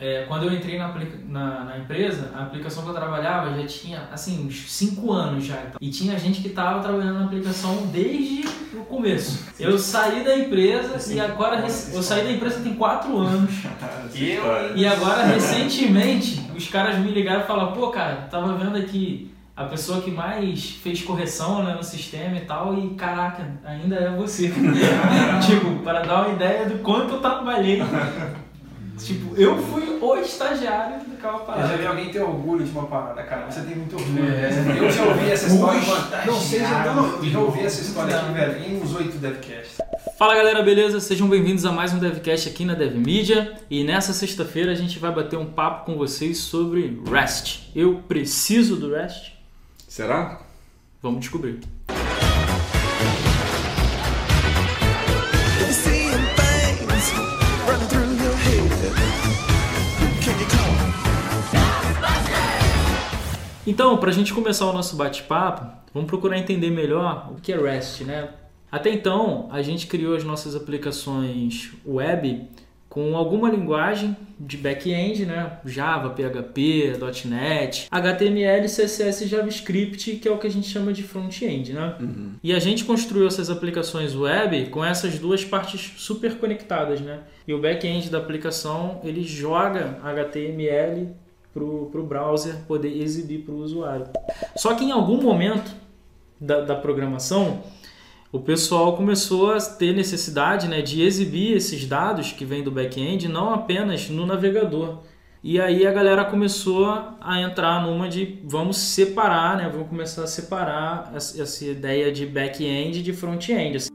é, quando eu entrei na, na, na, empresa, a aplicação que eu trabalhava já tinha, assim, uns 5 anos já. E tinha gente que estava trabalhando na aplicação desde o começo. Eu saí da empresa Sim. e agora... Eu saí da empresa tem 4 anos. e, e agora, recentemente, os caras me ligaram e falaram, pô, cara, tava vendo aqui a pessoa que mais fez correção né, no sistema e tal, e caraca, ainda é você. tipo, para dar uma ideia do quanto eu trabalhei Tipo, eu fui o estagiário daquela parada. Eu já vi alguém ter orgulho de uma parada, cara. Você tem muito orgulho. É. Eu já ouvi essa história. Não sei, já, já ouvi essa história aqui, velho, em uns oito devcasts. Fala galera, beleza? Sejam bem-vindos a mais um Devcast aqui na DevMedia e nessa sexta-feira a gente vai bater um papo com vocês sobre REST. Eu preciso do REST? Será? Vamos descobrir. Então, para a gente começar o nosso bate-papo, vamos procurar entender melhor o que é REST, né? Até então, a gente criou as nossas aplicações web com alguma linguagem de back-end, né? Java, PHP, .NET, HTML, CSS JavaScript, que é o que a gente chama de front-end, né? Uhum. E a gente construiu essas aplicações web com essas duas partes super conectadas, né? E o back-end da aplicação, ele joga HTML para o browser poder exibir para o usuário. Só que em algum momento da, da, programação, o pessoal começou a ter necessidade né, de exibir esses dados que vêm do back-end não apenas no navegador. E aí a galera começou a entrar numa de vamos separar, né, vamos começar a separar essa, ideia de back-end de front-end. Assim,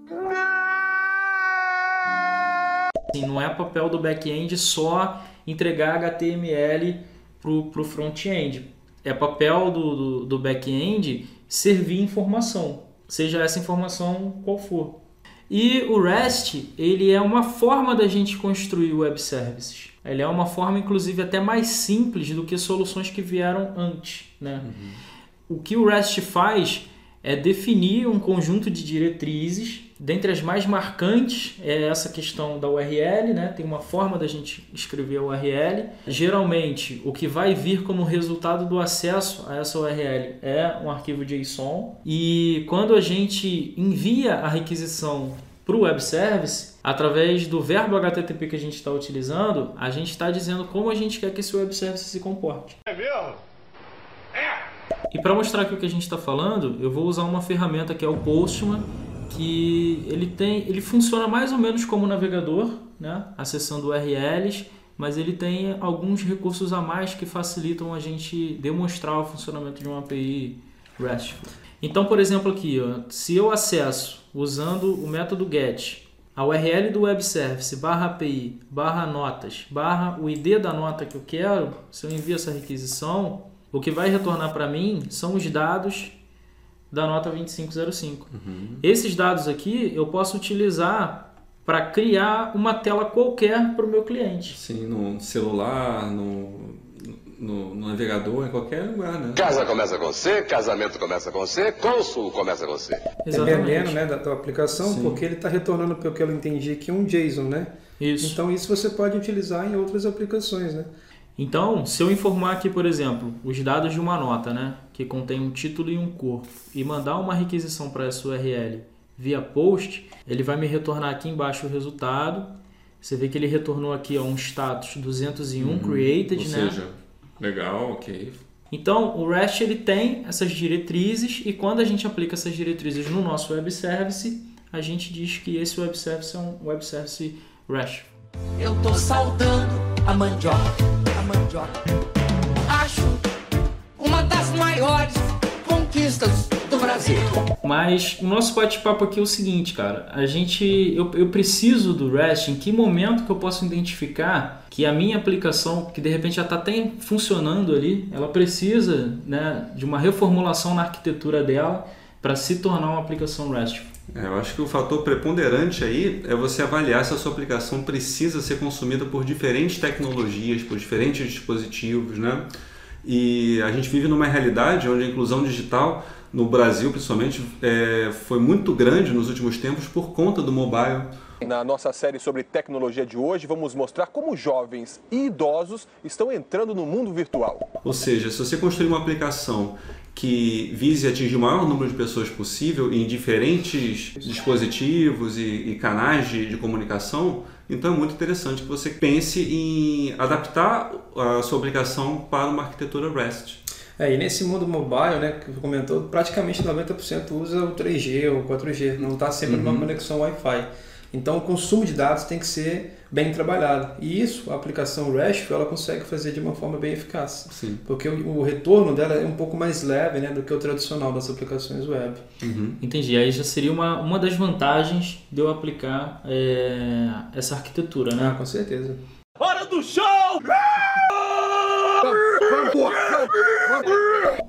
não é papel do back-end só entregar HTML para o front-end. É papel do, do, do back-end servir informação, seja essa informação qual for. E o REST, ele é uma forma da gente construir web services. Ele é uma forma, inclusive, até mais simples do que soluções que vieram antes. Né? Uhum. O que o REST faz é definir um conjunto de diretrizes Dentre as mais marcantes é essa questão da URL, né? Tem uma forma da gente escrever a URL. Geralmente, o que vai vir como resultado do acesso a essa URL é um arquivo JSON. E quando a gente envia a requisição para o web service, através do verbo HTTP que a gente está utilizando, a gente está dizendo como a gente quer que esse web service se comporte. É mesmo? É! E para mostrar aqui o que a gente está falando, eu vou usar uma ferramenta que é o Postman que ele tem, ele funciona mais ou menos como navegador, né? acessando URLs, mas ele tem alguns recursos a mais que facilitam a gente demonstrar o funcionamento de uma API RESTful. Então, por exemplo, aqui, ó, se eu acesso usando o método GET a URL do web service barra API barra notas barra o ID da nota que eu quero, se eu envio essa requisição, o que vai retornar para mim são os dados da nota 2505. Uhum. Esses dados aqui eu posso utilizar para criar uma tela qualquer para o meu cliente. Sim, no celular, no, no, no, navegador, em qualquer lugar, né? Casa começa com C, casamento começa com C, cônsul começa com C. Dependendo né, da tua aplicação, Sim. porque ele está retornando, pelo que eu entendi aqui, um JSON, né? Isso. Então isso você pode utilizar em outras aplicações, né? Então, se eu informar aqui, por exemplo, os dados de uma nota, né, que contém um título e um corpo, e mandar uma requisição para essa URL via post, ele vai me retornar aqui embaixo o resultado. Você vê que ele retornou aqui ó, um status 201 uhum. created, Ou né? seja, legal, ok. Então, o REST ele tem essas diretrizes e quando a gente aplica essas diretrizes no nosso web service, a gente diz que esse web service é um web service REST. Eu tô saltando a mandioca mandioca. Acho uma das maiores conquistas do Brasil. Mas o nosso bate-papo aqui é o seguinte, cara. A gente, eu, eu preciso do REST. Em que momento que eu posso identificar que a minha aplicação, que de repente já está até funcionando ali, ela precisa né, de uma reformulação na arquitetura dela para se tornar uma aplicação REST? É, eu acho que o fator preponderante aí é você avaliar se a sua aplicação precisa ser consumida por diferentes tecnologias, por diferentes dispositivos, né? E a gente vive numa realidade onde a inclusão digital no Brasil, principalmente, é, foi muito grande nos últimos tempos por conta do mobile. Na nossa série sobre tecnologia de hoje, vamos mostrar como jovens e idosos estão entrando no mundo virtual. Ou seja, se você construir uma aplicação que vise atingir o maior número de pessoas possível em diferentes dispositivos e, e canais de, de, comunicação, então é muito interessante que você pense em adaptar a sua aplicação para uma arquitetura REST. É, e nesse mundo mobile, né, que você comentou, praticamente 90% usa o 3G ou 4G, não está sempre uhum. numa conexão Wi-Fi. Então o consumo de dados tem que ser bem trabalhado. E isso, a aplicação RESTful, ela consegue fazer de uma forma bem eficaz. Sim. Porque o, o, retorno dela é um pouco mais leve né, do que o tradicional das aplicações web. Uhum. Entendi. Aí já seria uma, uma das vantagens de eu aplicar é, essa arquitetura, né? Ah, com certeza. Hora do show!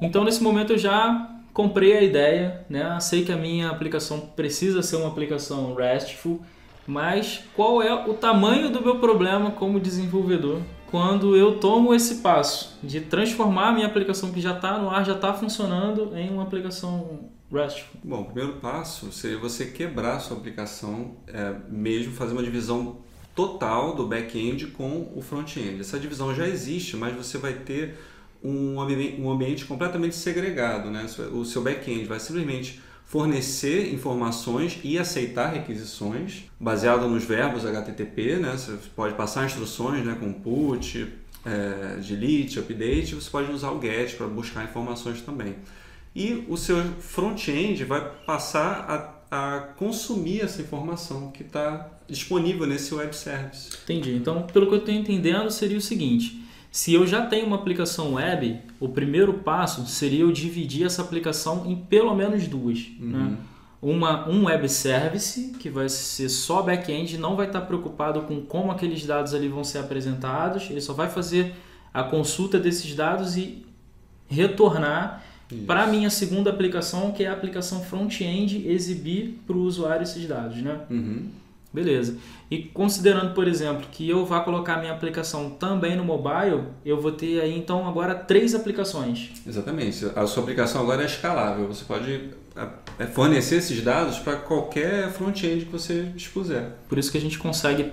Então, nesse momento, eu já comprei a ideia, né? Sei que a minha aplicação precisa ser uma aplicação RESTful, mas qual é o tamanho do meu problema como desenvolvedor quando eu tomo esse passo de transformar a minha aplicação que já está no ar, já está funcionando, em uma aplicação RESTful? Bom, o primeiro passo seria você quebrar a sua aplicação, é, mesmo fazer uma divisão total do back-end com o front-end. Essa divisão já existe, mas você vai ter um, ambiente, um ambiente completamente segregado. Né? O seu back-end vai simplesmente fornecer informações e aceitar requisições baseado nos verbos HTTP. Né? Você pode passar instruções né, com put, é, delete, update. Você pode usar o get para buscar informações também. E o seu front-end vai passar a, a consumir essa informação que está disponível nesse web service. Entendi. Então, pelo que eu estou entendendo, seria o seguinte: se eu já tenho uma aplicação web, o primeiro passo seria eu dividir essa aplicação em pelo menos duas. Uhum. Né? Uma, um web service, que vai ser só back-end, não vai estar preocupado com como aqueles dados ali vão ser apresentados, ele só vai fazer a consulta desses dados e retornar para a minha segunda aplicação, que é a aplicação front-end, exibir para o usuário esses dados. Né? Uhum. Beleza. E considerando, por exemplo, que eu vá colocar minha aplicação também no mobile, eu vou ter aí então agora três aplicações. Exatamente. A sua aplicação agora é escalável. Você pode é, fornecer esses dados para qualquer front-end que você dispuser. Por isso que a gente consegue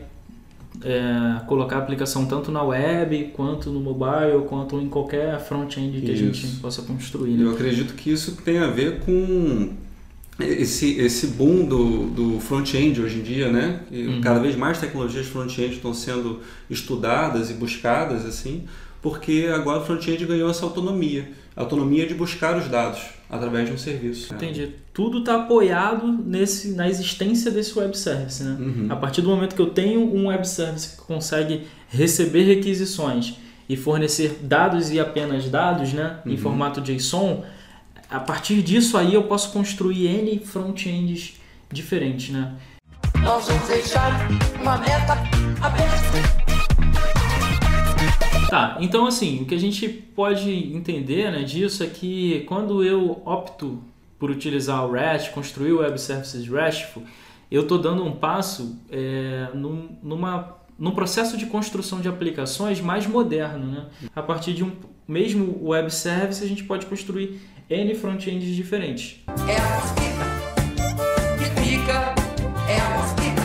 é, colocar a aplicação tanto na web, quanto no mobile, quanto em qualquer front-end que isso. a gente possa construir. Né? Eu acredito que isso tem a ver com esse, esse boom do, do front-end hoje em dia, né? Uhum. Cada vez mais tecnologias front-end estão sendo estudadas e buscadas, assim, porque agora o front-end ganhou essa autonomia, a autonomia de buscar os dados através de um serviço. Entendi. Tudo está apoiado nesse, na existência desse web service, né? Uhum. A partir do momento que eu tenho um web service que consegue receber requisições e fornecer dados e apenas dados, né, uhum. em formato JSON, a partir disso aí eu posso construir N front-ends diferentes, né? Nós vamos deixar uma meta aberta. Tá, então assim, o que a gente pode entender né, disso é que quando eu opto por utilizar o REST, construir o Web Services RESTful, eu estou dando um passo é, num, numa, num processo de construção de aplicações mais moderno. Né? A partir de um mesmo web service, a gente pode construir N front-ends diferentes. É a mosquita que pica, é a mosquita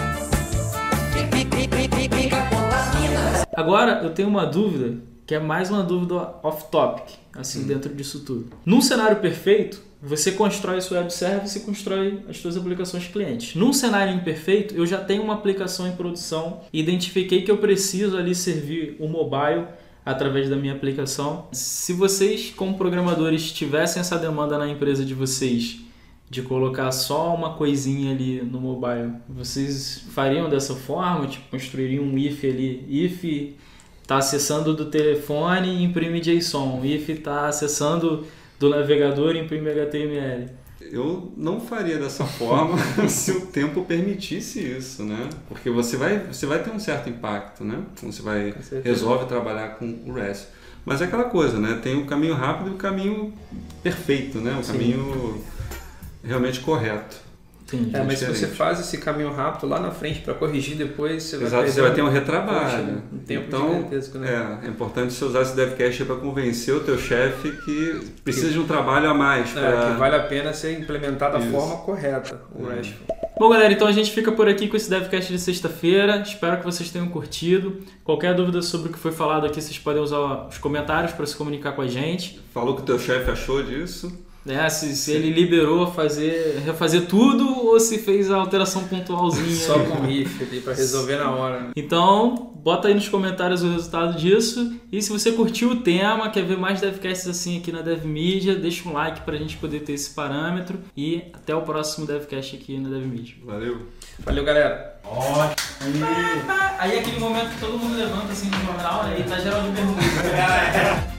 que pica, pica, pica, contamina. Agora eu tenho uma dúvida, que é mais uma dúvida off-topic, assim, hum. dentro disso tudo. Num cenário perfeito, você constrói esse web service e constrói as suas aplicações clientes. Num cenário imperfeito, eu já tenho uma aplicação em produção, identifiquei que eu preciso ali servir o mobile através da minha aplicação. Se vocês, como programadores, tivessem essa demanda na empresa de vocês de colocar só uma coisinha ali no mobile, vocês fariam dessa forma? Tipo, construiriam um if ali, if está acessando do telefone, imprime JSON, if está acessando do navegador, imprime HTML. Eu não faria dessa forma se o tempo permitisse isso, né? Porque você vai, você vai ter um certo impacto, né? Você vai resolve trabalhar com o REST. Mas é aquela coisa, né? Tem o caminho rápido e o caminho perfeito, né? O Sim. caminho realmente correto. Entendi. É, mas se você faz esse caminho rápido lá na frente para corrigir depois, você Exato, vai você vai ter um retrabalho. Um tempo então, gigantesco, né? É, é importante você usar esse DevCache para convencer o teu chefe que precisa que, de um trabalho a mais. É, que vale a pena ser implementado da forma correta, o é. RESTful. Bom, galera, então a gente fica por aqui com esse DevCast de sexta-feira. Espero que vocês tenham curtido. Qualquer dúvida sobre o que foi falado aqui, vocês podem usar os comentários para se comunicar com a gente. Falou que o teu chefe achou disso. Né? Se, se ele liberou fazer, refazer tudo ou se fez a alteração pontualzinha. Só com riff ali pra resolver na hora. né? Então, bota aí nos comentários o resultado disso. E se você curtiu o tema, quer ver mais devcasts assim aqui na DevMedia, deixa um like pra gente poder ter esse parâmetro. E até o próximo devcast aqui na DevMedia. Valeu. Valeu, galera. Aí aquele momento que todo mundo levanta assim no jornal, né? E tá geral de bermuda.